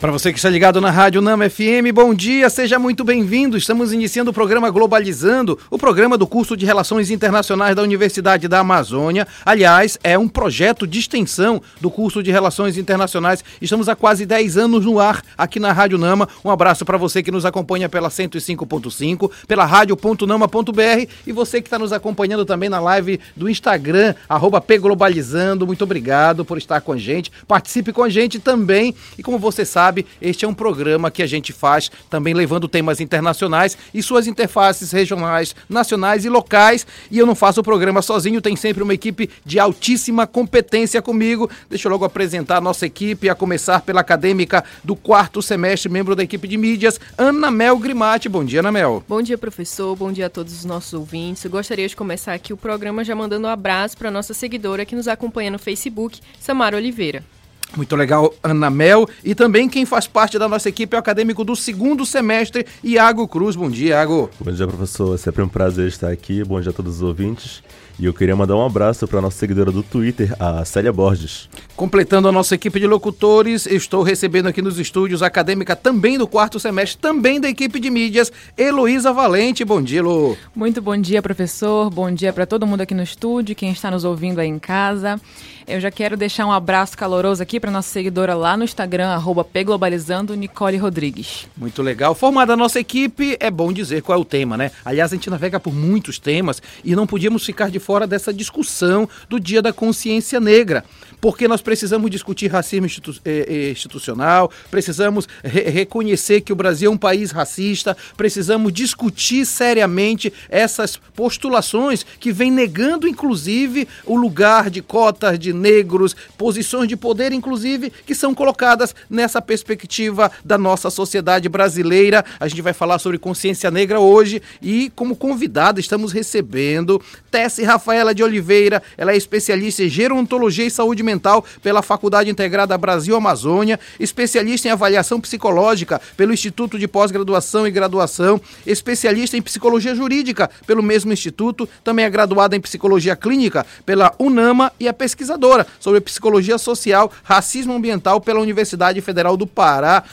Para você que está ligado na Rádio Nama FM, bom dia, seja muito bem-vindo. Estamos iniciando o programa Globalizando, o programa do curso de Relações Internacionais da Universidade da Amazônia. Aliás, é um projeto de extensão do curso de Relações Internacionais. Estamos há quase 10 anos no ar aqui na Rádio Nama. Um abraço para você que nos acompanha pela 105.5, pela rádio.nama.br e você que está nos acompanhando também na live do Instagram, pglobalizando. Muito obrigado por estar com a gente. Participe com a gente também. E como você sabe, sabe, este é um programa que a gente faz também levando temas internacionais e suas interfaces regionais, nacionais e locais. E eu não faço o programa sozinho, tem sempre uma equipe de altíssima competência comigo. Deixa eu logo apresentar a nossa equipe, a começar pela acadêmica do quarto semestre, membro da equipe de mídias, Ana Mel Grimati. Bom dia, Ana Mel. Bom dia, professor. Bom dia a todos os nossos ouvintes. Eu gostaria de começar aqui o programa já mandando um abraço para nossa seguidora que nos acompanha no Facebook, Samara Oliveira. Muito legal, Ana Mel. E também quem faz parte da nossa equipe é o acadêmico do segundo semestre, Iago Cruz. Bom dia, Iago. Bom dia, professor. É sempre um prazer estar aqui. Bom dia a todos os ouvintes. E eu queria mandar um abraço para a nossa seguidora do Twitter, a Célia Borges. Completando a nossa equipe de locutores, estou recebendo aqui nos estúdios a acadêmica também do quarto semestre, também da equipe de mídias, Heloísa Valente. Bom dia, Lu. Muito bom dia, professor. Bom dia para todo mundo aqui no estúdio, quem está nos ouvindo aí em casa. Eu já quero deixar um abraço caloroso aqui para nossa seguidora lá no Instagram, arroba pglobalizando, Nicole Rodrigues. Muito legal. Formada a nossa equipe, é bom dizer qual é o tema, né? Aliás, a gente navega por muitos temas e não podíamos ficar de fora dessa discussão do Dia da Consciência Negra porque nós precisamos discutir racismo institu eh, eh, institucional, precisamos re reconhecer que o Brasil é um país racista, precisamos discutir seriamente essas postulações que vêm negando, inclusive, o lugar de cotas de negros, posições de poder, inclusive, que são colocadas nessa perspectiva da nossa sociedade brasileira. A gente vai falar sobre consciência negra hoje e, como convidada, estamos recebendo Tessie Rafaela de Oliveira. Ela é especialista em gerontologia e saúde pela Faculdade Integrada Brasil Amazônia, especialista em avaliação psicológica pelo Instituto de Pós-Graduação e Graduação, especialista em psicologia jurídica pelo mesmo instituto, também é graduada em psicologia clínica pela UNAMA e é pesquisadora sobre psicologia social, racismo ambiental pela Universidade Federal do Pará.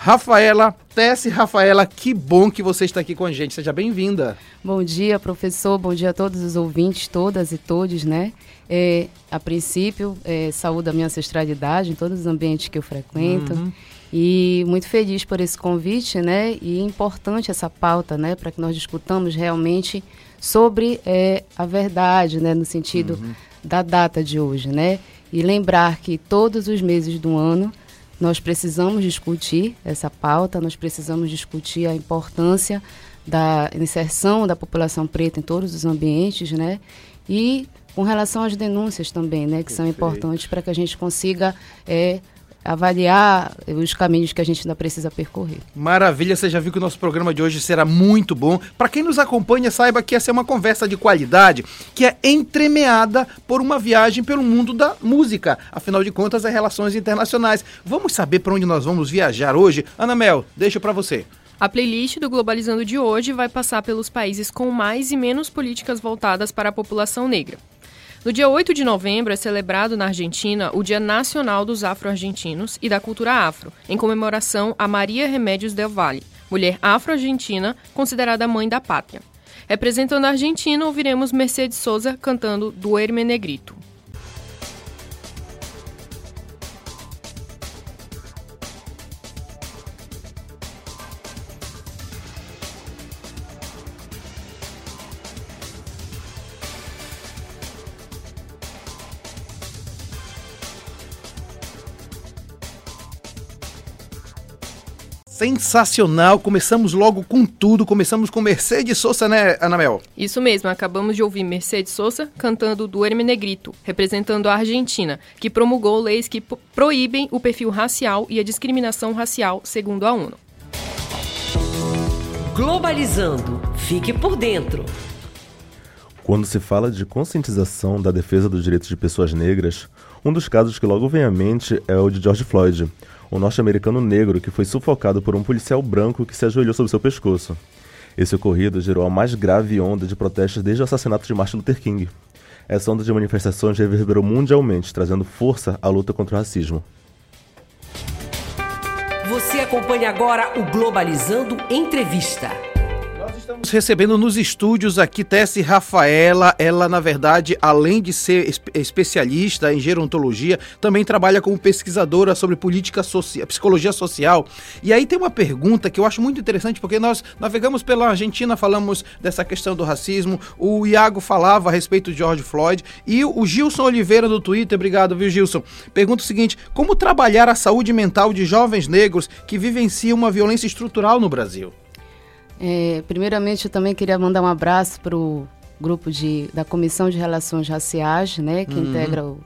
Rafaela, Tessie Rafaela, que bom que você está aqui com a gente. Seja bem-vinda. Bom dia, professor. Bom dia a todos os ouvintes, todas e todos, né? É, a princípio, é, saúde a minha ancestralidade em todos os ambientes que eu frequento. Uhum. E muito feliz por esse convite, né? E importante essa pauta, né? Para que nós discutamos realmente sobre é, a verdade, né? No sentido uhum da data de hoje, né? E lembrar que todos os meses do ano nós precisamos discutir essa pauta, nós precisamos discutir a importância da inserção da população preta em todos os ambientes, né? E com relação às denúncias também, né, que Perfeito. são importantes para que a gente consiga é, avaliar os caminhos que a gente ainda precisa percorrer. Maravilha, você já viu que o nosso programa de hoje será muito bom. Para quem nos acompanha, saiba que essa é uma conversa de qualidade que é entremeada por uma viagem pelo mundo da música. Afinal de contas, é relações internacionais. Vamos saber para onde nós vamos viajar hoje? Ana Mel, deixo para você. A playlist do Globalizando de hoje vai passar pelos países com mais e menos políticas voltadas para a população negra. No dia 8 de novembro é celebrado na Argentina o Dia Nacional dos Afro-Argentinos e da Cultura Afro, em comemoração a Maria Remédios del Valle, mulher afro-argentina considerada mãe da pátria. Representando a Argentina, ouviremos Mercedes Souza cantando Duerme Negrito. Sensacional, começamos logo com tudo, começamos com Mercedes Sosa, né, Anamel? Isso mesmo, acabamos de ouvir Mercedes Sosa cantando Duerme Negrito, representando a Argentina, que promulgou leis que proíbem o perfil racial e a discriminação racial, segundo a ONU. Globalizando, fique por dentro. Quando se fala de conscientização da defesa dos direitos de pessoas negras, um dos casos que logo vem à mente é o de George Floyd, um norte-americano negro que foi sufocado por um policial branco que se ajoelhou sobre seu pescoço. Esse ocorrido gerou a mais grave onda de protestos desde o assassinato de Martin Luther King. Essa onda de manifestações reverberou mundialmente, trazendo força à luta contra o racismo. Você acompanha agora o Globalizando Entrevista. Estamos recebendo nos estúdios aqui Tessie Rafaela. Ela, na verdade, além de ser especialista em gerontologia, também trabalha como pesquisadora sobre política social, psicologia social. E aí tem uma pergunta que eu acho muito interessante, porque nós navegamos pela Argentina, falamos dessa questão do racismo, o Iago falava a respeito de George Floyd, e o Gilson Oliveira do Twitter, obrigado, viu, Gilson? Pergunta o seguinte: como trabalhar a saúde mental de jovens negros que vivenciam uma violência estrutural no Brasil? É, primeiramente, eu também queria mandar um abraço para o grupo de, da Comissão de Relações Raciais, né, que uhum. integra o,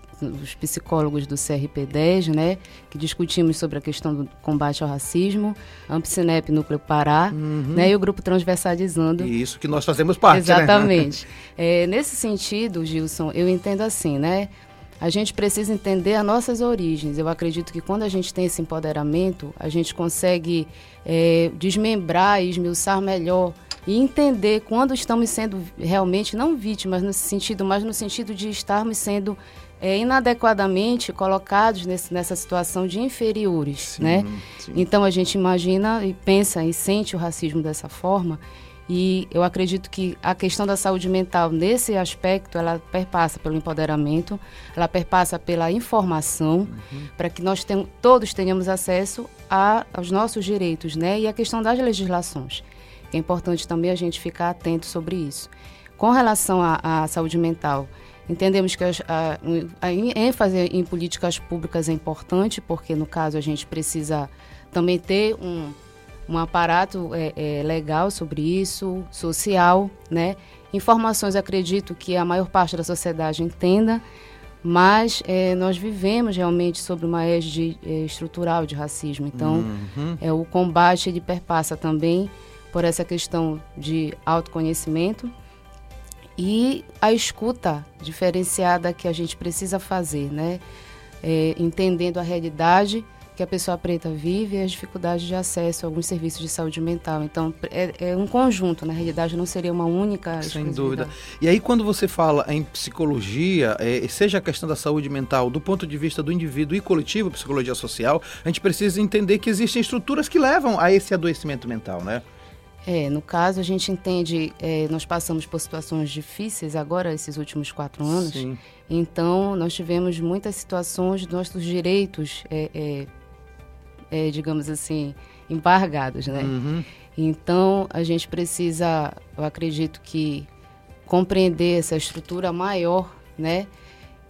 os psicólogos do CRP10, né, que discutimos sobre a questão do combate ao racismo, Ampcinep Núcleo Pará, uhum. né, e o grupo Transversalizando. Isso que nós fazemos parte, né? Exatamente. Né? É, nesse sentido, Gilson, eu entendo assim, né, a gente precisa entender as nossas origens. Eu acredito que quando a gente tem esse empoderamento, a gente consegue é, desmembrar e esmiuçar melhor e entender quando estamos sendo realmente, não vítimas nesse sentido, mas no sentido de estarmos sendo é, inadequadamente colocados nesse, nessa situação de inferiores, sim, né? Sim. Então a gente imagina e pensa e sente o racismo dessa forma e eu acredito que a questão da saúde mental, nesse aspecto, ela perpassa pelo empoderamento, ela perpassa pela informação, uhum. para que nós tem, todos tenhamos acesso a, aos nossos direitos, né? E a questão das legislações. É importante também a gente ficar atento sobre isso. Com relação à, à saúde mental, entendemos que a, a, a ênfase em políticas públicas é importante, porque, no caso, a gente precisa também ter um um aparato é, é, legal sobre isso, social, né? Informações, acredito que a maior parte da sociedade entenda, mas é, nós vivemos realmente sobre uma égide é, estrutural de racismo. Então, uhum. é, o combate ele perpassa também por essa questão de autoconhecimento e a escuta diferenciada que a gente precisa fazer, né? É, entendendo a realidade que a pessoa preta vive e as dificuldades de acesso a alguns serviços de saúde mental. Então, é, é um conjunto, na realidade, não seria uma única. Sem dúvida. E aí, quando você fala em psicologia, é, seja a questão da saúde mental do ponto de vista do indivíduo e coletivo, psicologia social, a gente precisa entender que existem estruturas que levam a esse adoecimento mental, né? É, no caso, a gente entende, é, nós passamos por situações difíceis agora, esses últimos quatro anos. Sim. Então, nós tivemos muitas situações dos nossos direitos é, é é, digamos assim, embargados, né? Uhum. Então, a gente precisa, eu acredito que, compreender essa estrutura maior, né?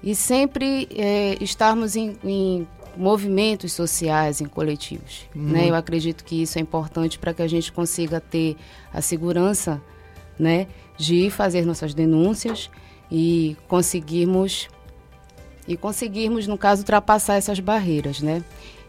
E sempre é, estarmos em, em, movimentos sociais, em coletivos, uhum. né? Eu acredito que isso é importante para que a gente consiga ter a segurança, né? De fazer nossas denúncias e conseguirmos e conseguirmos, no caso, ultrapassar essas barreiras, né?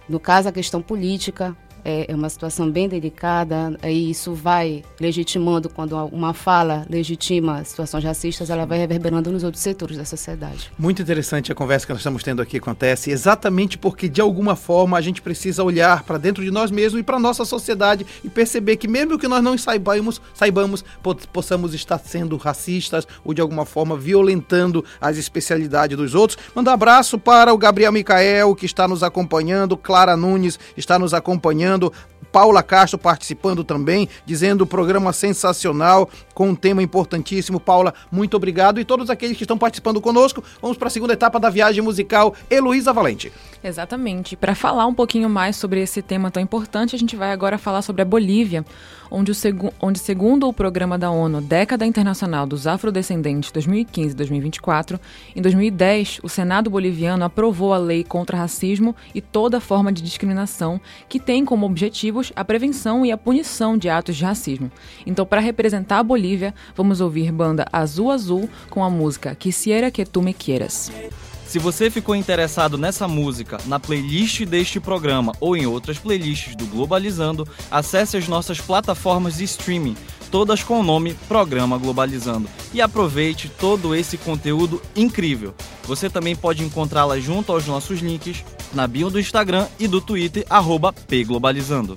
No caso, a questão política é, é uma situação bem delicada, e isso vai legitimando, quando uma fala legitima situações racistas, ela vai reverberando nos outros setores da sociedade. Muito interessante a conversa que nós estamos tendo aqui acontece, exatamente porque, de alguma forma, a gente precisa olhar para dentro de nós mesmos e para nossa sociedade e perceber que, mesmo que nós não saibamos, saibamos, possamos estar sendo racistas ou, de alguma forma, violentando as especialidades dos outros. Manda um abraço para o Gabriel Micael, que está nos acompanhando, Clara Nunes está nos acompanhando acompanhando. Paula Castro participando também, dizendo o programa sensacional, com um tema importantíssimo. Paula, muito obrigado. E todos aqueles que estão participando conosco, vamos para a segunda etapa da viagem musical. Heloísa Valente. Exatamente. Para falar um pouquinho mais sobre esse tema tão importante, a gente vai agora falar sobre a Bolívia, onde, o segu onde segundo o programa da ONU Década Internacional dos Afrodescendentes 2015-2024, em 2010, o Senado boliviano aprovou a lei contra racismo e toda forma de discriminação que tem como objetivos a prevenção e a punição de atos de racismo. Então, para representar a Bolívia, vamos ouvir banda Azul Azul com a música Quisiera que tu me quieras. Se você ficou interessado nessa música, na playlist deste programa ou em outras playlists do Globalizando, acesse as nossas plataformas de streaming, todas com o nome Programa Globalizando, e aproveite todo esse conteúdo incrível. Você também pode encontrá-la junto aos nossos links na bio do Instagram e do Twitter, pglobalizando.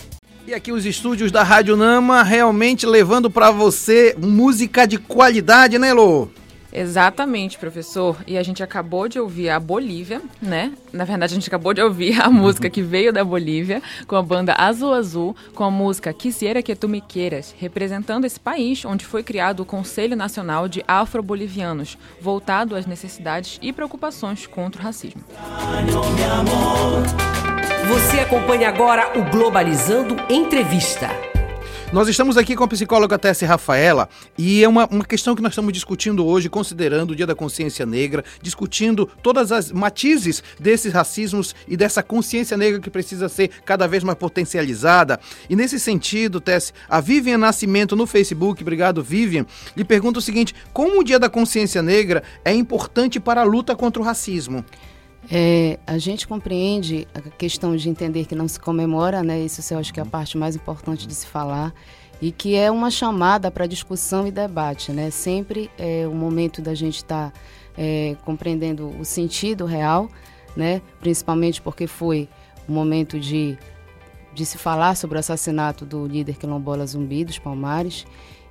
E aqui os estúdios da Rádio Nama realmente levando para você música de qualidade, né, Lô? Exatamente, professor. E a gente acabou de ouvir a Bolívia, né? Na verdade, a gente acabou de ouvir a música que veio da Bolívia, com a banda Azul Azul, com a música Quisiera que tu me queiras, representando esse país onde foi criado o Conselho Nacional de Afro-Bolivianos, voltado às necessidades e preocupações contra o racismo. Você acompanha agora o Globalizando Entrevista. Nós estamos aqui com a psicóloga Tessia Rafaela e é uma, uma questão que nós estamos discutindo hoje, considerando o Dia da Consciência Negra, discutindo todas as matizes desses racismos e dessa consciência negra que precisa ser cada vez mais potencializada. E nesse sentido, Tessia, a Vivian Nascimento no Facebook, obrigado Vivian, lhe pergunta o seguinte: como o Dia da Consciência Negra é importante para a luta contra o racismo? É, a gente compreende a questão de entender que não se comemora, né? Isso eu acho que é a parte mais importante de se falar e que é uma chamada para discussão e debate, né? Sempre é o momento da gente estar tá, é, compreendendo o sentido real, né? Principalmente porque foi o momento de, de se falar sobre o assassinato do líder quilombola Zumbi dos Palmares.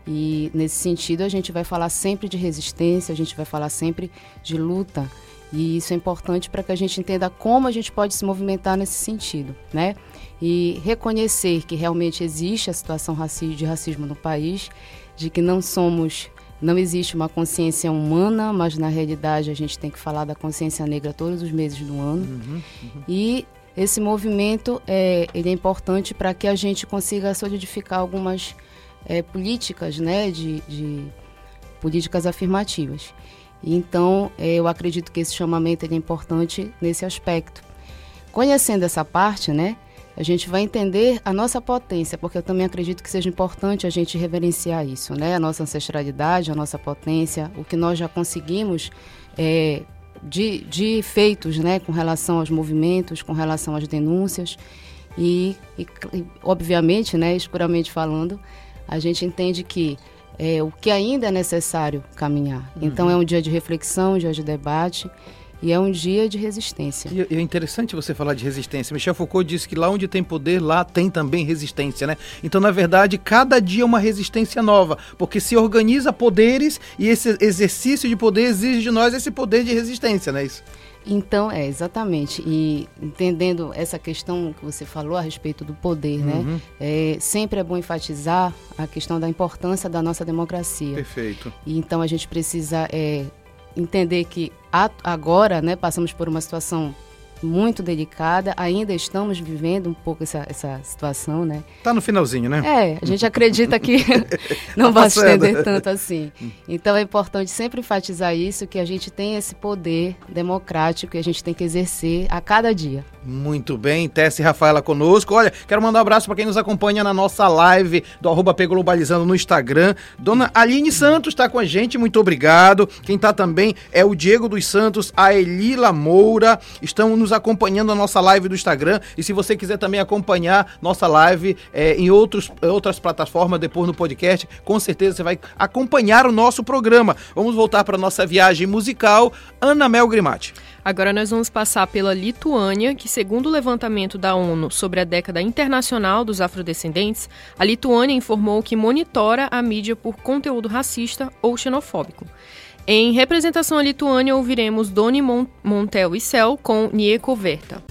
E nesse sentido a gente vai falar sempre de resistência, a gente vai falar sempre de luta e isso é importante para que a gente entenda como a gente pode se movimentar nesse sentido, né? E reconhecer que realmente existe a situação de racismo no país, de que não somos, não existe uma consciência humana, mas na realidade a gente tem que falar da consciência negra todos os meses do ano. Uhum, uhum. E esse movimento é, ele é importante para que a gente consiga solidificar algumas é, políticas, né, de, de políticas afirmativas. Então, é, eu acredito que esse chamamento é importante nesse aspecto. Conhecendo essa parte, né, a gente vai entender a nossa potência, porque eu também acredito que seja importante a gente reverenciar isso, né, a nossa ancestralidade, a nossa potência, o que nós já conseguimos é, de, de feitos, né, com relação aos movimentos, com relação às denúncias e, e obviamente, né, escuramente falando, a gente entende que é, o que ainda é necessário caminhar. Uhum. Então é um dia de reflexão, um dia de debate e é um dia de resistência. E é interessante você falar de resistência. Michel Foucault disse que lá onde tem poder, lá tem também resistência, né? Então, na verdade, cada dia é uma resistência nova, porque se organiza poderes e esse exercício de poder exige de nós esse poder de resistência, não é isso? Então, é, exatamente. E entendendo essa questão que você falou a respeito do poder, né? uhum. né? É, sempre é bom enfatizar a questão da importância da nossa democracia. Perfeito. E então a gente precisa é, entender que agora, né, passamos por uma situação muito delicada. Ainda estamos vivendo um pouco essa, essa situação, né? Tá no finalzinho, né? É, a gente acredita que não tá vai se estender tanto assim. Então é importante sempre enfatizar isso, que a gente tem esse poder democrático e a gente tem que exercer a cada dia. Muito bem, Tess e Rafaela conosco. Olha, quero mandar um abraço para quem nos acompanha na nossa live do arroba Globalizando no Instagram. Dona Aline Santos está com a gente, muito obrigado. Quem está também é o Diego dos Santos, a Elila Moura, estão nos acompanhando a nossa live do Instagram. E se você quiser também acompanhar nossa live é, em outros, outras plataformas, depois no podcast, com certeza você vai acompanhar o nosso programa. Vamos voltar para nossa viagem musical. Ana Mel Grimati. Agora nós vamos passar pela Lituânia, que segundo o levantamento da ONU sobre a década internacional dos afrodescendentes, a Lituânia informou que monitora a mídia por conteúdo racista ou xenofóbico. Em representação à Lituânia, ouviremos Doni Montel e Cel com Nieko Verta.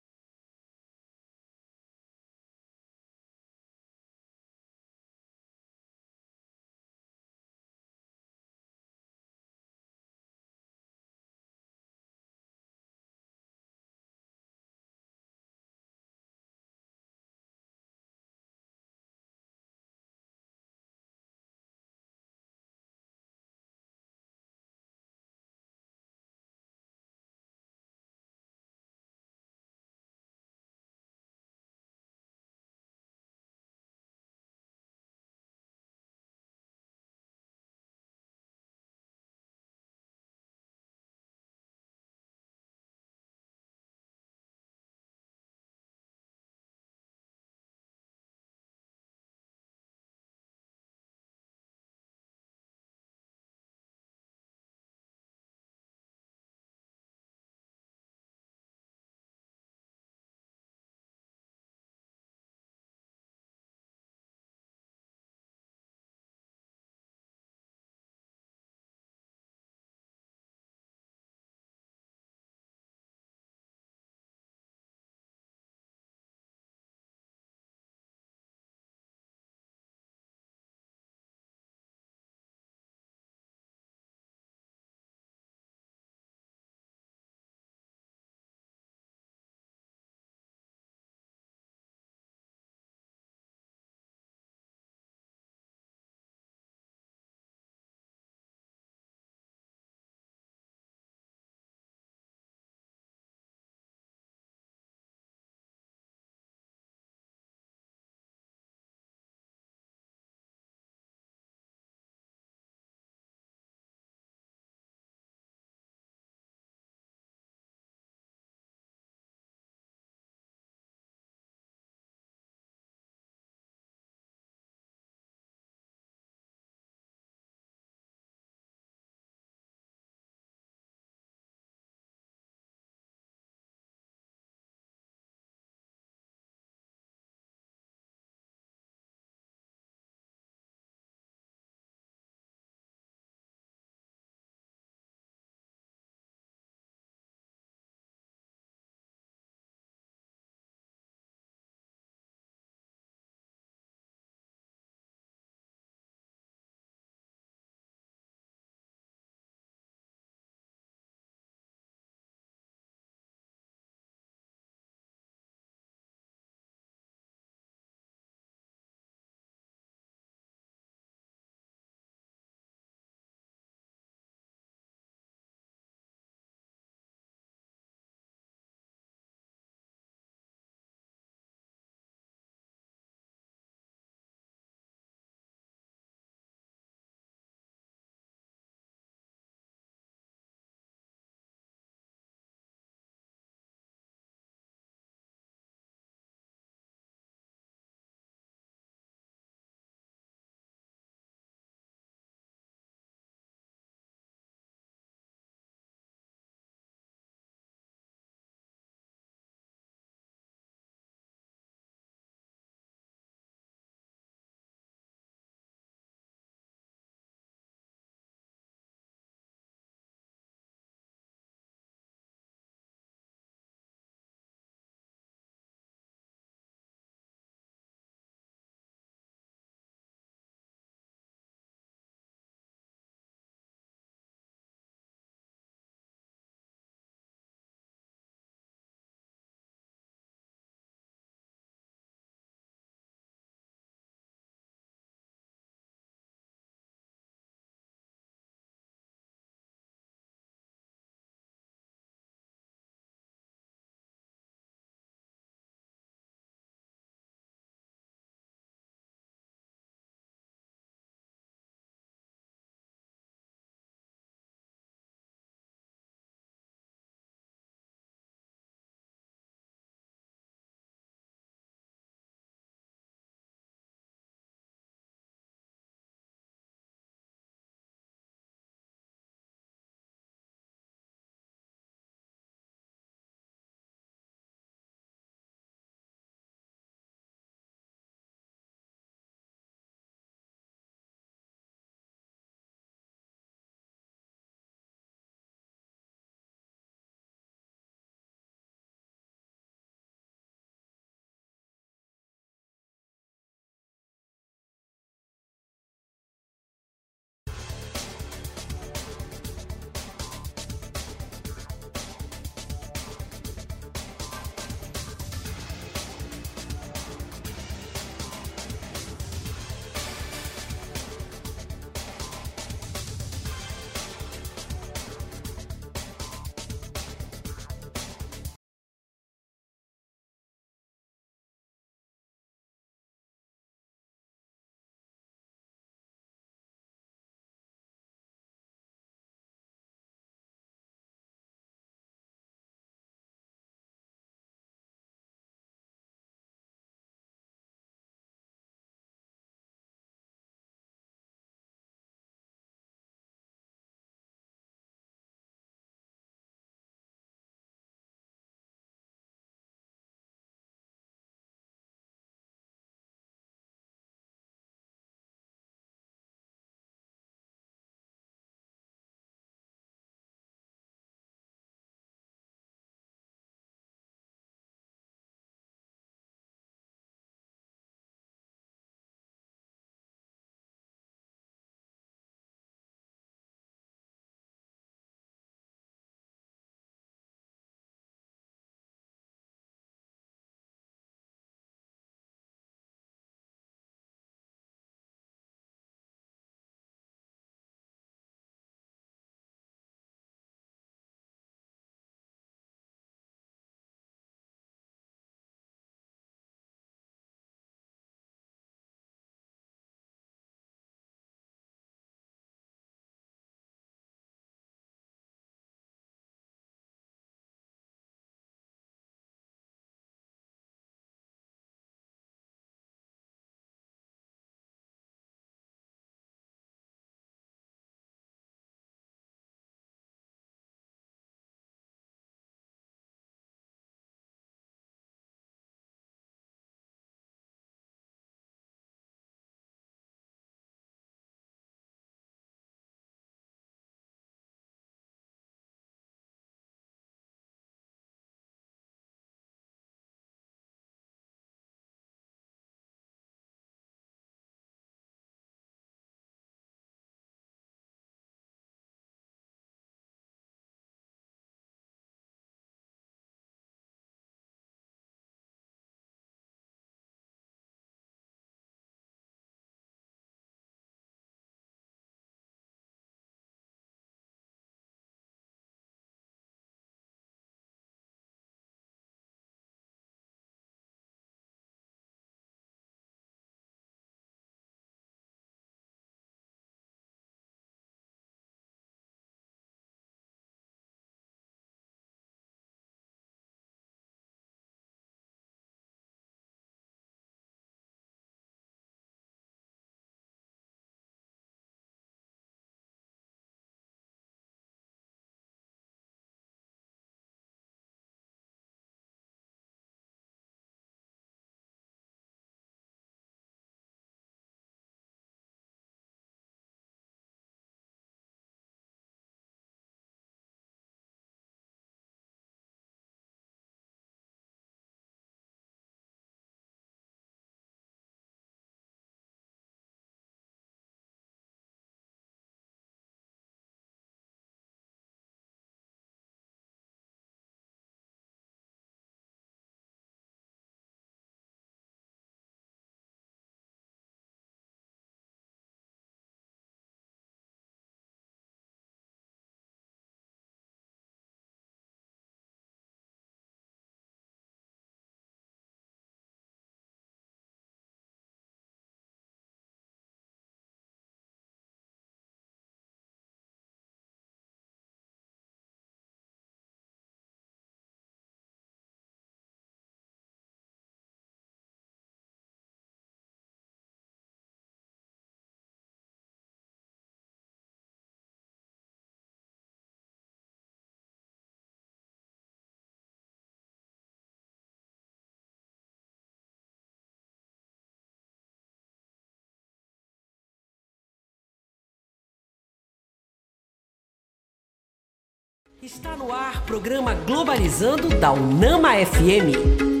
Está no ar programa Globalizando da Unama FM.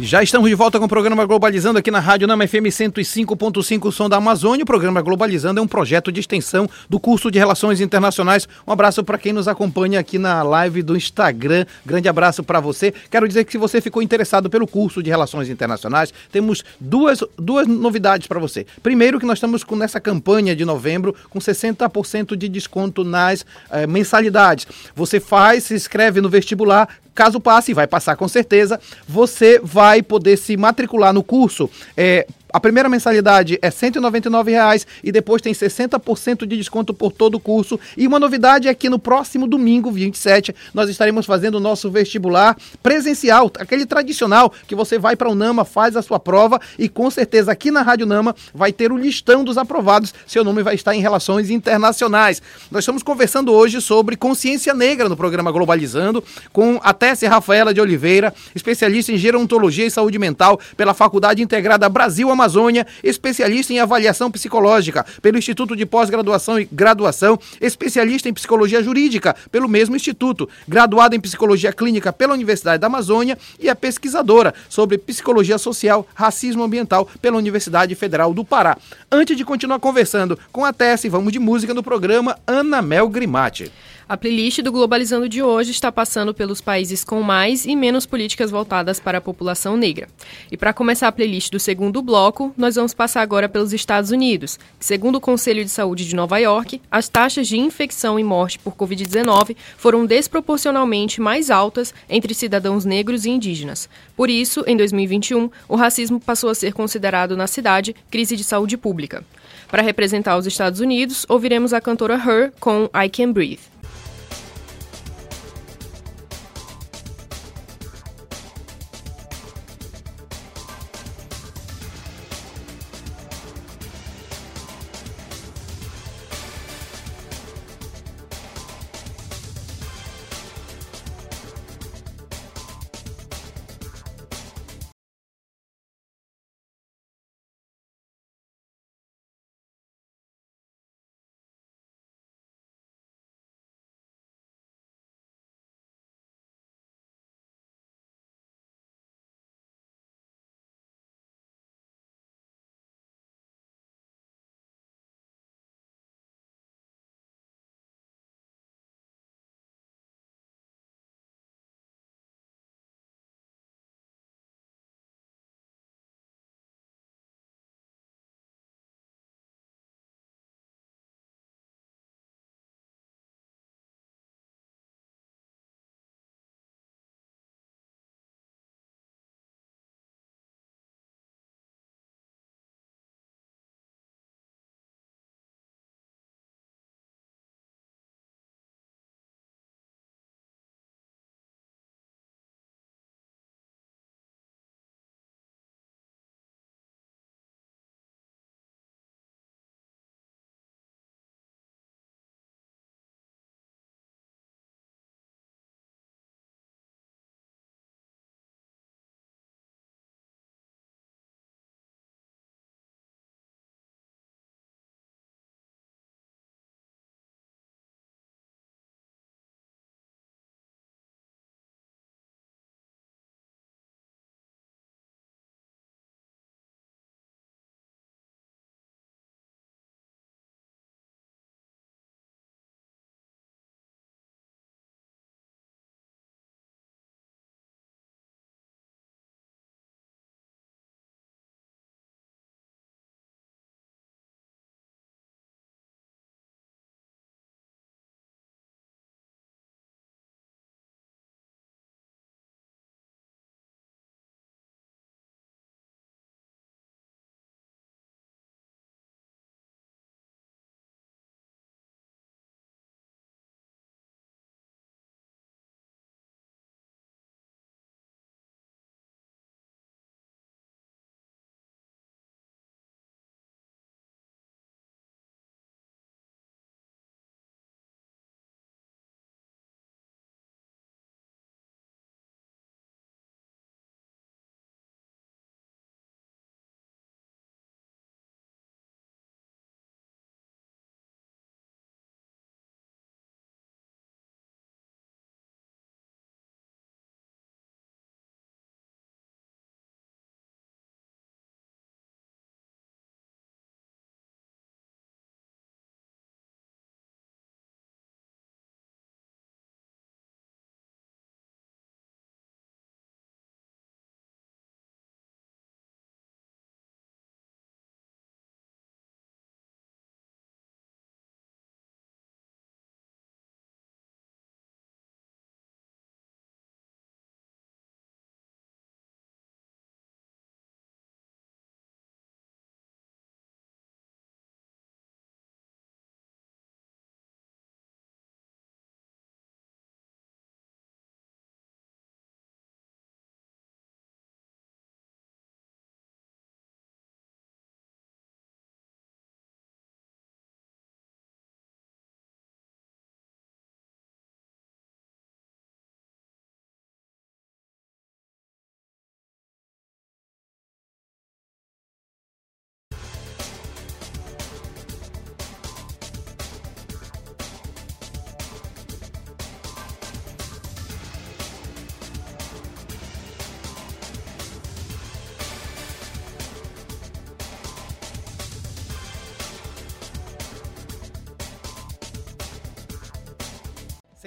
Já estamos de volta com o programa Globalizando aqui na Rádio Nama FM 105.5 Som da Amazônia. O programa Globalizando é um projeto de extensão do curso de Relações Internacionais. Um abraço para quem nos acompanha aqui na live do Instagram. Grande abraço para você. Quero dizer que se você ficou interessado pelo curso de Relações Internacionais, temos duas, duas novidades para você. Primeiro que nós estamos com nessa campanha de novembro com 60% de desconto nas eh, mensalidades. Você faz, se inscreve no vestibular, Caso passe, vai passar com certeza, você vai poder se matricular no curso é, a primeira mensalidade é 199 reais e depois tem 60% de desconto por todo o curso. E uma novidade é que no próximo domingo, 27, nós estaremos fazendo o nosso vestibular presencial, aquele tradicional que você vai para o Nama, faz a sua prova e com certeza aqui na Rádio Nama vai ter o listão dos aprovados. Seu nome vai estar em relações internacionais. Nós estamos conversando hoje sobre consciência negra no programa Globalizando com a Tessia Rafaela de Oliveira, especialista em gerontologia e saúde mental pela Faculdade Integrada Brasil Amazônia, especialista em avaliação psicológica pelo Instituto de Pós-Graduação e Graduação, especialista em psicologia jurídica pelo mesmo instituto, graduada em psicologia clínica pela Universidade da Amazônia e é pesquisadora sobre psicologia social, racismo ambiental pela Universidade Federal do Pará. Antes de continuar conversando com a Tessie, vamos de música no programa Ana Mel Grimati. A playlist do Globalizando de hoje está passando pelos países com mais e menos políticas voltadas para a população negra. E para começar a playlist do segundo bloco, nós vamos passar agora pelos Estados Unidos, segundo o Conselho de Saúde de Nova York, as taxas de infecção e morte por Covid-19 foram desproporcionalmente mais altas entre cidadãos negros e indígenas. Por isso, em 2021, o racismo passou a ser considerado na cidade crise de saúde pública. Para representar os Estados Unidos, ouviremos a cantora Her com I Can Breathe.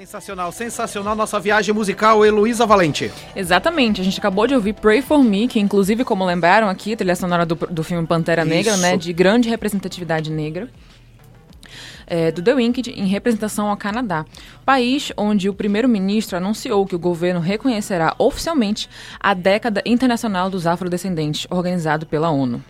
Sensacional, sensacional nossa viagem musical, Heloísa Valente. Exatamente, a gente acabou de ouvir Pray For Me, que inclusive, como lembraram aqui, trilha sonora do, do filme Pantera Negra, Isso. né, de grande representatividade negra. é, do The Wicked em representação ao Canadá, país onde o primeiro-ministro anunciou que o governo reconhecerá oficialmente a década internacional dos afrodescendentes, organizado pela ONU.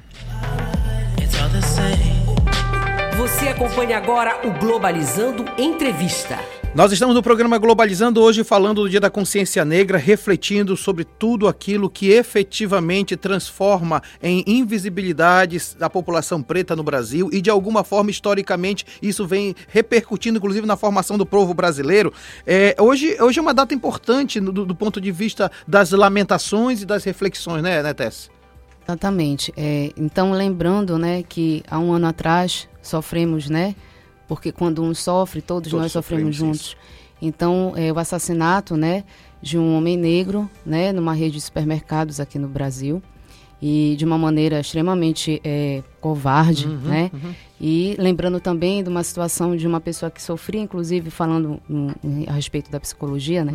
Você acompanha agora o Globalizando Entrevista. Nós estamos no programa Globalizando hoje falando do Dia da Consciência Negra, refletindo sobre tudo aquilo que efetivamente transforma em invisibilidades a população preta no Brasil e de alguma forma historicamente isso vem repercutindo inclusive na formação do povo brasileiro. É, hoje, hoje é uma data importante do, do ponto de vista das lamentações e das reflexões, né, né Tess? Exatamente. É, então, lembrando, né, que há um ano atrás sofremos, né, porque quando um sofre, todos, Todos nós sofremos, sofremos juntos. Então, é, o assassinato, né, de um homem negro, né, numa rede de supermercados aqui no Brasil e de uma maneira extremamente é, covarde, né? E lembrando também de uma situação de uma pessoa que sofria, inclusive falando hum, a respeito da psicologia, né?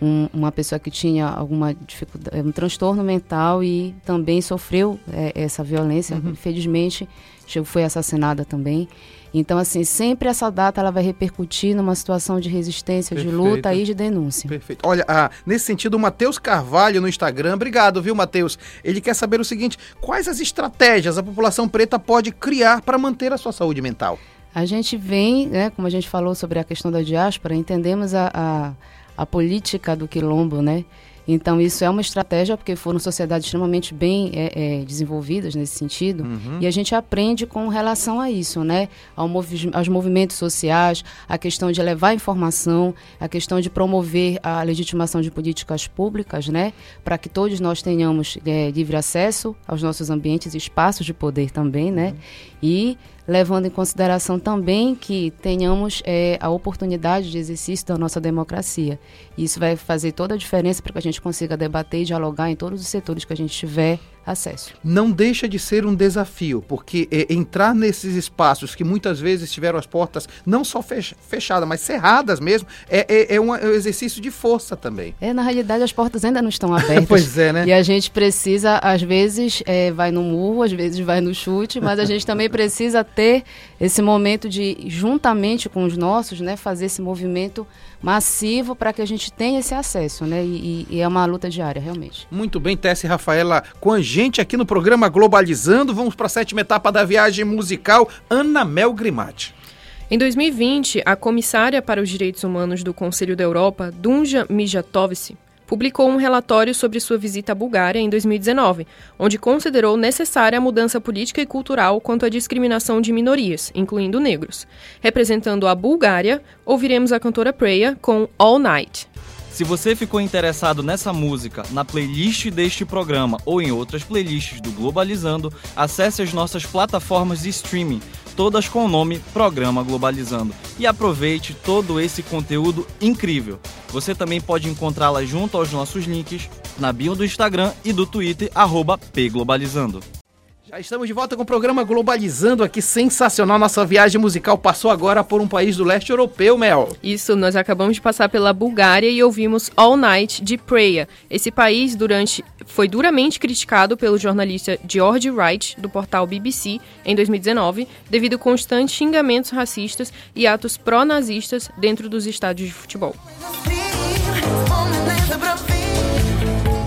Um- uma pessoa que tinha alguma dificuldade, um transtorno mental e também sofreu é, essa violência. Infelizmente, chegou- foi assassinada também. Então, assim, sempre essa data ela vai repercutir numa situação de resistência, de Perfeito. luta e de denúncia. Perfeito. Olha, ah, nesse sentido, o Matheus Carvalho no Instagram, obrigado, viu, Matheus? Ele quer saber o seguinte: quais as estratégias a população preta pode criar para manter a sua saúde mental? A gente vem, né, como a gente falou sobre a questão da diáspora, entendemos a, a, a política do quilombo, né? Então isso é uma estratégia porque foram sociedades extremamente bem é, é, desenvolvidas nesse sentido e a gente aprende com relação a isso, né? Ao movi aos movimentos sociais, a questão de levar informação, a questão de promover a legitimação de políticas públicas, né? Para que todos nós tenhamos é, livre acesso aos nossos ambientes e espaços de poder também, né? E levando em consideração também que tenhamos é, a oportunidade de exercício da nossa democracia. Isso vai fazer toda a diferença para que a gente consiga debater e dialogar em todos os setores que a gente tiver acesso. Não deixa de ser um desafio, porque é, entrar nesses espaços que muitas vezes tiveram as portas não só fech- fechadas, mas cerradas mesmo, é, é- é um é um exercício de força também. É, na realidade, as portas ainda não estão abertas. Pois é, né? E a gente precisa, às vezes, é, vai no murro, às vezes vai no chute, mas a gente também precisa ter esse momento de, juntamente com os nossos, né, fazer esse movimento massivo para que a gente tenha esse acesso, né? E, e- e é uma luta diária, realmente. Muito bem, Tess e Rafaela, com a gente aqui no programa Globalizando. Vamos para a sétima etapa da viagem musical, Ana Mel Grimati. Em 2020, a comissária para os direitos humanos do Conselho da Europa, Dunja Mijatovic, publicou um relatório sobre sua visita à Bulgária em 2019, onde considerou necessária a mudança política e cultural quanto à discriminação de minorias, incluindo negros. Representando a Bulgária, ouviremos a cantora Preya com All Night. Se você ficou interessado nessa música, na playlist deste programa ou em outras playlists do Globalizando, acesse as nossas plataformas de streaming, todas com o nome Programa Globalizando, e aproveite todo esse conteúdo incrível. Você também pode encontrá-la junto aos nossos links na bio do Instagram e do Twitter, arroba pglobalizando. Já estamos de volta com o programa Globalizando aqui, sensacional. Nossa viagem musical passou agora por um país do leste europeu, Mel. Isso, nós acabamos de passar pela Bulgária e ouvimos All Night de Preya. Esse país durante foi duramente criticado pelo jornalista George Wright do portal BBC em 2019, devido a constantes xingamentos racistas e atos pró-nazistas dentro dos estádios de futebol.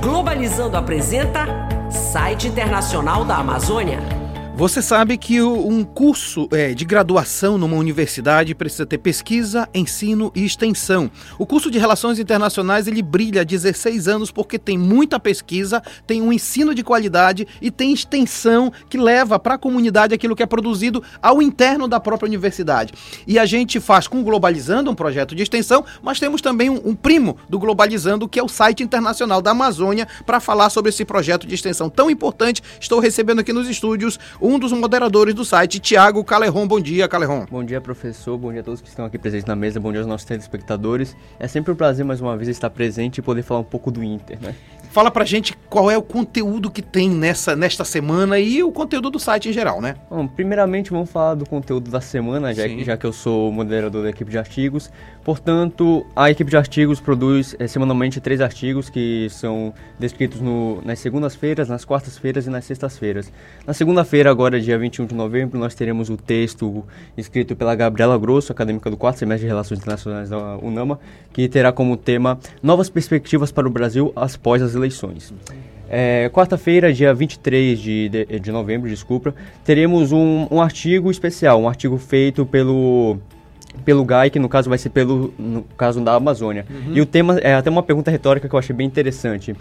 Globalizando apresenta Site Internacional da Amazônia. Você sabe que o- um curso é, de graduação numa universidade precisa ter pesquisa, ensino e extensão. O curso de Relações Internacionais ele brilha há 16 anos porque tem muita pesquisa, tem um ensino de qualidade e tem extensão que leva para a comunidade aquilo que é produzido ao interno da própria universidade. E a gente faz com o Globalizando um projeto de extensão, mas temos também um, um primo do Globalizando que é o site internacional da Amazônia para falar sobre esse projeto de extensão tão importante. Estou recebendo aqui nos estúdios um dos moderadores do site, Tiago Caleron. Bom dia, Caleron. Bom dia, professor. Bom dia a todos que estão aqui presentes na mesa. Bom dia aos nossos telespectadores. É sempre um prazer mais uma vez estar presente e poder falar um pouco do Inter, né? Fala pra gente qual é o conteúdo que tem nessa, nesta semana e o conteúdo do site em geral, né? Bom, primeiramente vamos falar do conteúdo da semana, já, já que eu sou moderador da equipe de artigos. Portanto, a equipe de artigos produz é, semanalmente três artigos que são descritos no, nas segundas-feiras, nas quartas-feiras e nas sextas-feiras. Na segunda-feira, agora dia 21 de novembro, nós teremos o texto escrito pela Gabriela Grosso, acadêmica do quarto semestre de Relações Internacionais da UNAMA, que terá como tema Novas Perspectivas para o Brasil após as eleições. É, Quarta-feira, dia 23 de, de, de novembro, desculpa, teremos um, um artigo especial, um artigo feito pelo pelo GAI, que no caso vai ser pelo no caso da Amazônia. Uhum. E o tema é até uma pergunta retórica que eu achei bem interessante.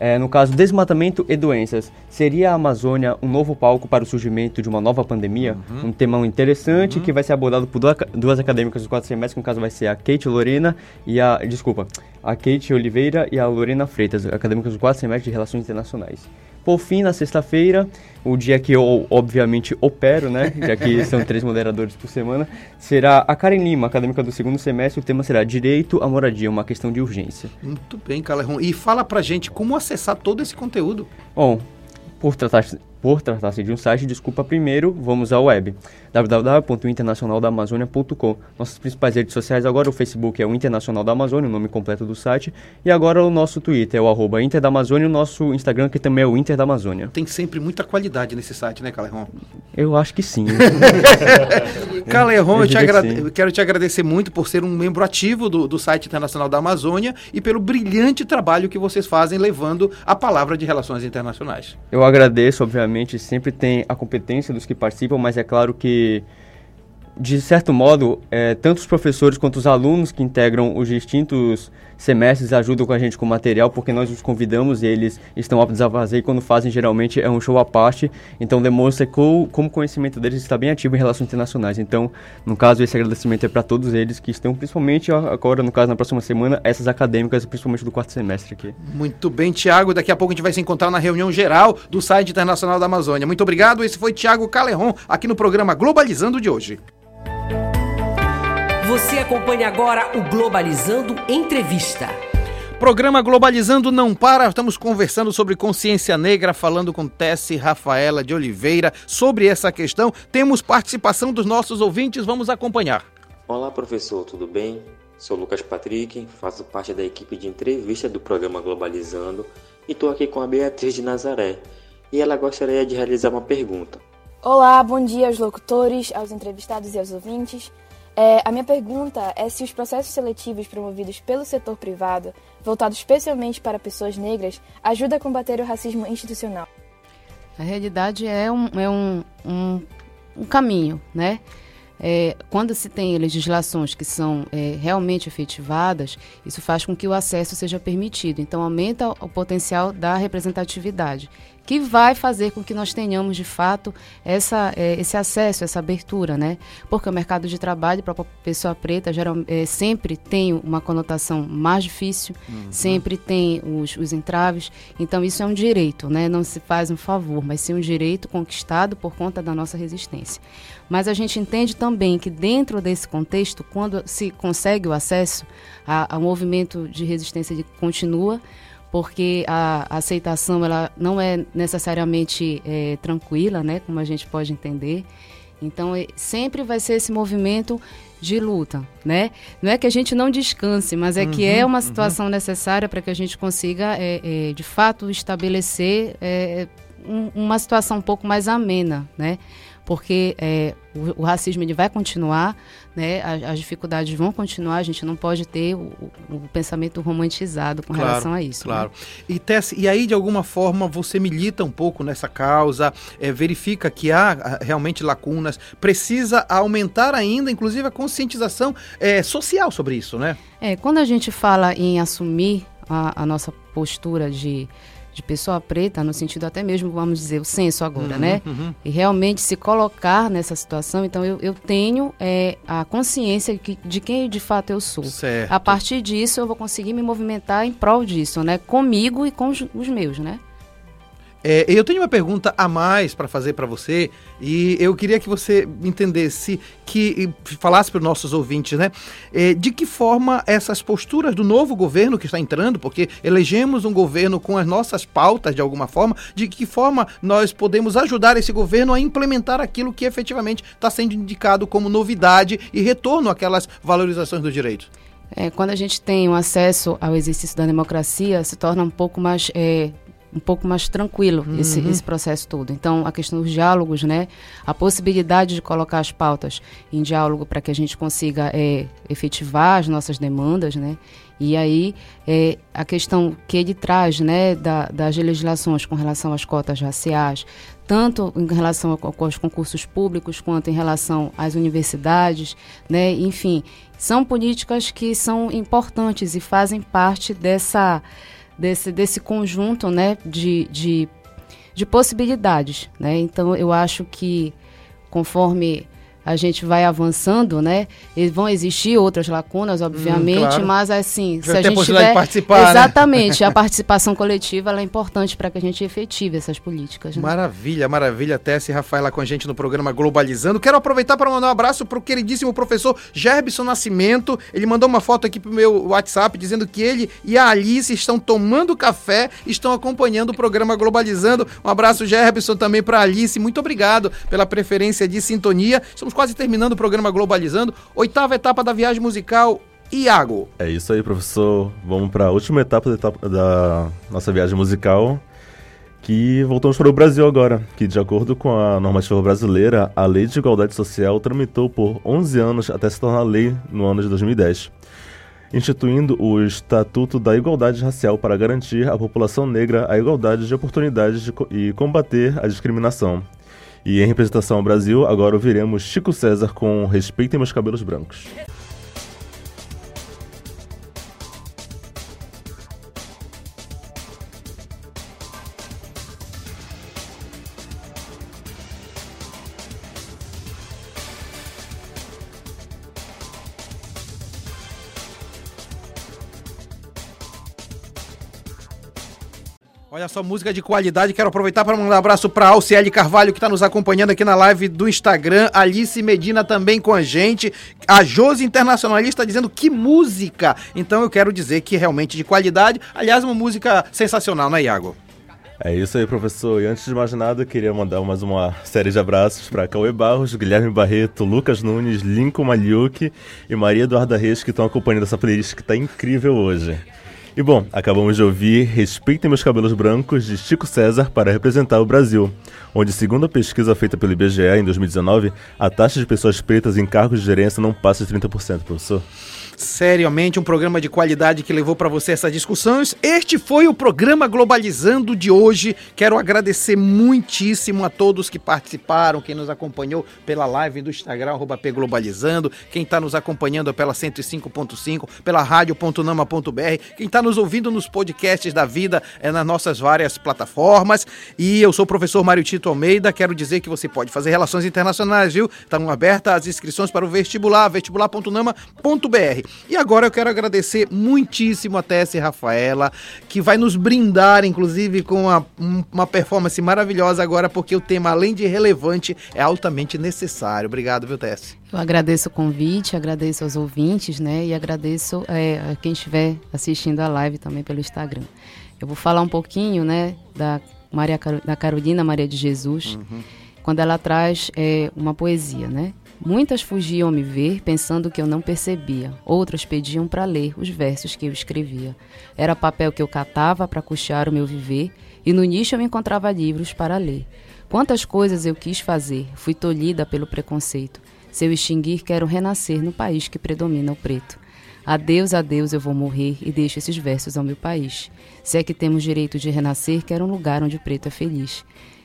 É, no caso, desmatamento e doenças. Seria a Amazônia um novo palco para o surgimento de uma nova pandemia? Uhum. Um tema interessante uhum. que vai ser abordado por duas, duas acadêmicas do quatro semestres, que no caso vai ser a Kate Lorena e a... Desculpa, a Kate Oliveira e a Lorena Freitas, acadêmicas do quatro semestre de Relações Internacionais. Por fim, na sexta-feira, o dia que eu obviamente opero, né? Já que são três moderadores por semana, será a Karen Lima, acadêmica do segundo semestre. O tema será Direito à Moradia, uma questão de urgência. Muito bem, Calerron. E fala pra gente como acessar todo esse conteúdo. Bom, por tratar por tratar-se de um site, desculpa primeiro, vamos à web www.internacionaldamazônia.com. Nossas principais redes sociais agora, o Facebook é o Internacional da Amazônia, o nome completo do site, e agora o nosso Twitter é o arroba Inter da Amazônia e o nosso Instagram que também é o Inter da Amazônia. Tem sempre muita qualidade nesse site, né, Calerron? Eu acho que sim. Calerron, eu, eu, agrade... eu quero te agradecer muito por ser um membro ativo do, do site Internacional da Amazônia e pelo brilhante trabalho que vocês fazem levando a palavra de relações internacionais. Eu agradeço, obviamente obviamente, sempre tem a competência dos que participam, mas é claro que, de certo modo, é, tanto os professores quanto os alunos que integram os distintos semestres ajudam com a gente com material, porque nós os convidamos e eles estão aptos a fazer, e quando fazem, geralmente é um show à parte, então demonstra como o conhecimento deles está bem ativo em relações internacionais. Então, no caso, esse agradecimento é para todos eles que estão, principalmente agora, no caso, na próxima semana, essas acadêmicas, principalmente do quarto semestre aqui. Muito bem, Tiago. Daqui a pouco a gente vai se encontrar na reunião geral do site internacional da Amazônia. Muito obrigado. Esse foi Tiago Calerron, aqui no programa Globalizando de hoje. Você acompanha agora o Globalizando Entrevista. Programa Globalizando não para, estamos conversando sobre consciência negra, falando com Tessie Rafaela de Oliveira sobre essa questão. Temos participação dos nossos ouvintes, vamos acompanhar. Olá, professor, tudo bem? Sou Lucas Patrick, faço parte da equipe de entrevista do programa Globalizando e estou aqui com a Beatriz de Nazaré. E ela gostaria de realizar uma pergunta. Olá, bom dia aos locutores, aos entrevistados e aos ouvintes. É, a minha pergunta é se os processos seletivos promovidos pelo setor privado, voltados especialmente para pessoas negras, ajudam a combater o racismo institucional. A realidade é um, é um, um, um caminho, né? É, quando se tem legislações que são é, realmente efetivadas, isso faz com que o acesso seja permitido. Então, aumenta o potencial da representatividade que vai fazer com que nós tenhamos de fato essa, é, esse acesso, essa abertura, né? Porque o mercado de trabalho para a pessoa preta geral, é, sempre tem uma conotação mais difícil, uhum. sempre tem os, os entraves. Então isso é um direito, né? Não se faz um favor, mas sim um direito conquistado por conta da nossa resistência. Mas a gente entende também que dentro desse contexto, quando se consegue o acesso ao movimento de resistência continua, porque a, aceitação ela não é necessariamente é, tranquila, né, como a gente pode entender. Então é, sempre vai ser esse movimento de luta, né? Não é que a gente não descanse, mas é uhum, que é uma uhum. situação uhum. necessária para que a gente consiga, é, é, de fato, estabelecer é, um, uma situação um pouco mais amena, né? Porque é, o, o, racismo ele vai continuar, né? As, as, dificuldades vão continuar. A gente não pode ter o, o pensamento romantizado com claro, relação a isso. Né? Claro. Né? E Tess, e aí de alguma forma você milita um pouco nessa causa, é, verifica que há realmente lacunas, precisa aumentar ainda, inclusive a conscientização é, social sobre isso, né? É, quando a gente fala em assumir a, a nossa postura de de pessoa preta, no sentido até mesmo, vamos dizer, o senso agora, uhum, né? Uhum. E realmente se colocar nessa situação, então eu, eu tenho é, a consciência de, de quem de fato eu sou. Certo. A partir disso, eu vou conseguir me movimentar em prol disso, né? Comigo e com os, os meus, né? É, eu tenho uma pergunta a mais para fazer para você e eu queria que você entendesse, que falasse para os nossos ouvintes, né? É, de que forma essas posturas do novo governo que está entrando, porque elegemos um governo com as nossas pautas de alguma forma, de que forma nós podemos ajudar esse governo a implementar aquilo que efetivamente está sendo indicado como novidade e retorno àquelas valorizações dos direitos? É, quando a gente tem um acesso ao exercício da democracia, se torna um pouco mais é, um pouco mais tranquilo uhum. esse, esse processo todo. Então, a questão dos diálogos, né? A possibilidade de colocar as pautas em diálogo para que a gente consiga é, efetivar as nossas demandas, né? E aí, é, a questão que ele traz, né, da, das legislações com relação às cotas raciais, tanto em relação aos concursos públicos quanto em relação às universidades, né? Enfim, são políticas que são importantes e fazem parte dessa desse, desse conjunto né, de, de, de possibilidades. Né? Então, eu acho que conforme a gente vai avançando, né? E vão existir outras lacunas, obviamente, hum, claro. mas assim, Já se a gente tiver participar, né? exatamente, né? a participação coletiva é importante para que a gente efetive essas políticas. Né? Maravilha, maravilha, Tessa e Rafaela com a gente no programa Globalizando. Quero aproveitar para mandar um abraço para o queridíssimo professor Gerbson Nascimento. Ele mandou uma foto aqui pro meu WhatsApp dizendo que ele e a Alice estão tomando café, estão acompanhando o programa Globalizando. Um abraço, Gerbson, também para Alice. Muito obrigado pela preferência de sintonia. Estamos quase terminando o programa Globalizando. Oitava etapa da viagem musical. Iago. É isso aí, professor. Vamos para a última etapa da, nossa viagem musical, que voltamos para o Brasil agora, que de acordo com a normativa brasileira, a Lei de Igualdade Social tramitou por 11 anos até se tornar lei no ano de 2010, instituindo o Estatuto da Igualdade Racial para garantir à população negra a igualdade de oportunidades de, e combater a discriminação. E em representação ao Brasil, agora ouviremos Chico César com Respeitem Meus Cabelos Brancos. Só, música de qualidade. Quero aproveitar para mandar um abraço para Alciele Carvalho, que está nos acompanhando aqui na live do Instagram. Alice Medina também com a gente. A Josi Internacionalista dizendo que música. Então eu quero dizer que realmente de qualidade. Aliás, uma música sensacional, né, Iago? É isso aí, professor. E antes de mais nada, queria mandar mais uma série de abraços para Cauê Barros, Guilherme Barreto, Lucas Nunes, Lincoln Maliuque e Maria Eduarda Reis, que estão acompanhando essa playlist que está incrível hoje. E bom, acabamos de ouvir Respeitem Meus Cabelos Brancos de Chico César para representar o Brasil, onde, segundo a pesquisa feita pelo IBGE em 2019, a taxa de pessoas pretas em cargos de gerência não passa de 30%, professor seriamente um programa de qualidade que levou para você essas discussões. Este foi o programa Globalizando de hoje. Quero agradecer muitíssimo a todos que participaram, quem nos acompanhou pela live do Instagram, arroba Globalizando, quem está nos acompanhando pela 105.5, pela rádio.nama.br, quem está nos ouvindo nos podcasts da vida, é, nas nossas várias plataformas. E eu sou o professor Mário Tito Almeida, quero dizer que você pode fazer relações internacionais, viu? Estão abertas as inscrições para o vestibular, vestibular.nama.br. E agora eu quero agradecer muitíssimo a Tess Rafaela, que vai nos brindar, inclusive, com uma, uma performance maravilhosa agora, porque o tema, além de relevante, é altamente necessário. Obrigado, viu, Tess? Eu agradeço o convite, agradeço aos ouvintes, né? E agradeço é, a quem estiver assistindo a live também pelo Instagram. Eu vou falar um pouquinho, né, da, Maria, da Carolina Maria de Jesus, uhum. quando ela traz é, uma poesia, né? Muitas fugiam me ver, pensando que eu não percebia. Outras pediam para ler os versos que eu escrevia. Era papel que eu catava para custear o meu viver, e no nicho eu encontrava livros para ler. Quantas coisas eu quis fazer, fui tolhida pelo preconceito. Se eu extinguir, quero renascer no país que predomina o preto. Adeus, adeus, eu vou morrer e deixo esses versos ao meu país. Se é que temos direito de renascer, quero um lugar onde o preto é feliz.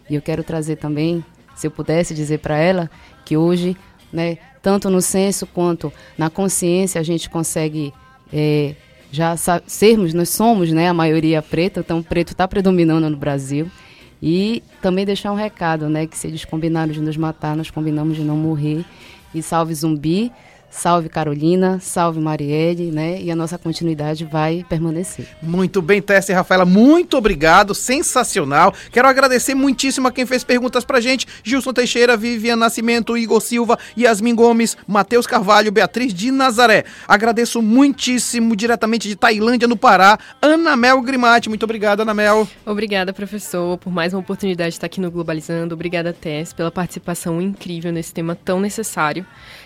E eu quero trazer também, se eu pudesse dizer para ela, que hoje né? Tanto no senso quanto na consciência a gente consegue é, já sermos, nós somos, né, a maioria preta, então o preto está predominando no Brasil. E também deixar um recado, né, que se eles combinaram de nos matar, nós combinamos de não morrer. E salve zumbi, Salve Carolina, salve Marielle, né? E a nossa continuidade vai permanecer. Muito bem, Tessa e Rafaela, muito obrigado, sensacional. Quero agradecer muitíssimo a quem fez perguntas pra gente: Gilson Teixeira, Vivian Nascimento, Igor Silva, Yasmin Gomes, Matheus Carvalho, Beatriz de Nazaré. Agradeço muitíssimo, diretamente de Tailândia, no Pará, Ana Mel Grimati. Muito obrigado, Ana Mel. Obrigada, professor, por mais uma oportunidade de estar aqui no Globalizando. Obrigada, Tess, pela participação incrível nesse tema tão necessário.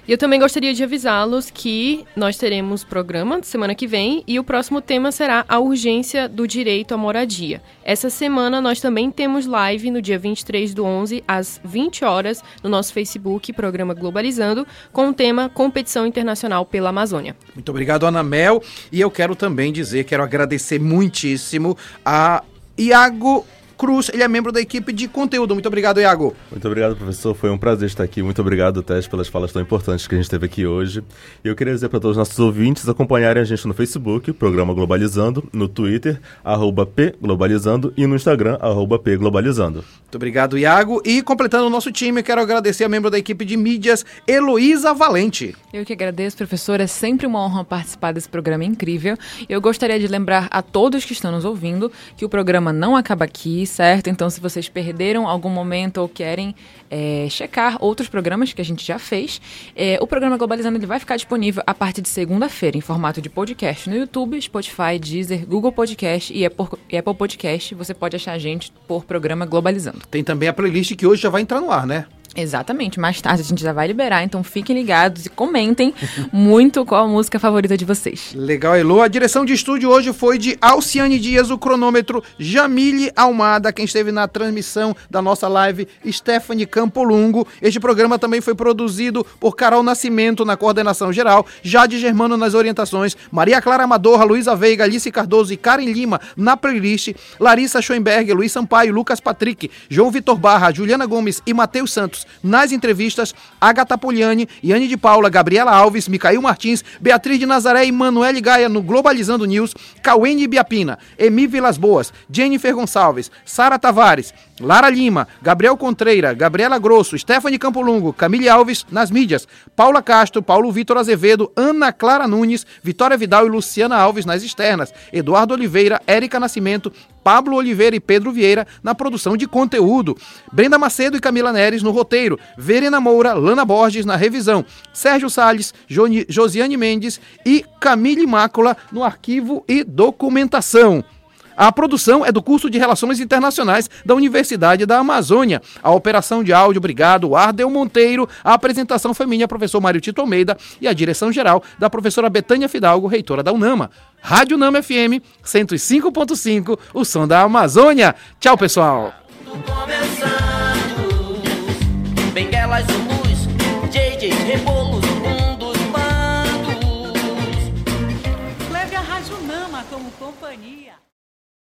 E eu também gostaria de avisá-los que nós teremos programa semana que vem e o próximo tema será a urgência do direito à moradia. Essa semana nós também temos live no dia 23 do 11 às 20 horas no nosso Facebook, programa Globalizando, com o tema Competição Internacional pela Amazônia. Muito obrigado, Ana Mel. E eu quero também dizer, quero agradecer muitíssimo a Iago Cruz, ele é membro da equipe de conteúdo. Muito obrigado, Iago. Muito obrigado, professor. Foi um prazer estar aqui. Muito obrigado, Tess, pelas falas tão importantes que a gente teve aqui hoje. E eu queria dizer para todos os nossos ouvintes acompanharem a gente no Facebook, Programa Globalizando, no Twitter, arroba pglobalizando e no Instagram, arroba pglobalizando. Muito obrigado, Iago. E completando o nosso time, quero agradecer a membro da equipe de mídias, Heloísa Valente. Eu que agradeço, professor. É sempre uma honra participar desse programa incrível. Eu gostaria de lembrar a todos que estão nos ouvindo que o programa não acaba aqui certo? Então, se vocês perderam algum momento ou querem é, checar outros programas que a gente já fez, é, o programa Globalizando ele vai ficar disponível a partir de segunda-feira em formato de podcast no YouTube, Spotify, Deezer, Google Podcast e Apple Podcast. Você pode achar a gente por programa Globalizando. Tem também a playlist que hoje já vai entrar no ar, né? Exatamente, mais tarde a gente já vai liberar, então fiquem ligados e comentem muito qual a música favorita de vocês. Legal, Elo. A direção de estúdio hoje foi de Alciane Dias, o cronômetro Jamile Almada, quem esteve na transmissão da nossa live, Stephanie Campolungo. Este programa também foi produzido por Carol Nascimento na coordenação geral, Jade Germano nas orientações, Maria Clara Amadorra, Luísa Veiga, Alice Cardoso e Karen Lima na playlist, Larissa Schoenberg, Luiz Sampaio, Lucas Patrick, João Vitor Barra, Juliana Gomes e Matheus Santos nas entrevistas, Agatha Poliani, Yane de Paula, Gabriela Alves, Micael Martins, Beatriz de Nazaré e Manuele Gaia no Globalizando News, Cauene Biapina, Emi Vilas Boas, Jennifer Gonçalves, Sara Tavares, Lara Lima, Gabriel Contreira, Gabriela Grosso, Stephanie Campolungo, Camille Alves nas mídias, Paula Castro, Paulo Vitor Azevedo, Ana Clara Nunes, Vitória Vidal e Luciana Alves nas externas, Eduardo Oliveira, Érica Nascimento, Pablo Oliveira e Pedro Vieira na produção de conteúdo, Brenda Macedo e Camila Neres no roteiro, Verena Moura, Lana Borges na revisão, Sérgio Salles, Josiane Mendes e Camille Mácula no arquivo e documentação. A produção é do curso de Relações Internacionais da Universidade da Amazônia. A operação de áudio, obrigado, Ardel Monteiro. A apresentação foi minha, professor Mário Tito Almeida. E a direção geral da professora Betânia Fidalgo, reitora da UNAMA. Rádio Nama FM 105.5, o som da Amazônia. Tchau, pessoal. Benguelas, Zulus, JJs,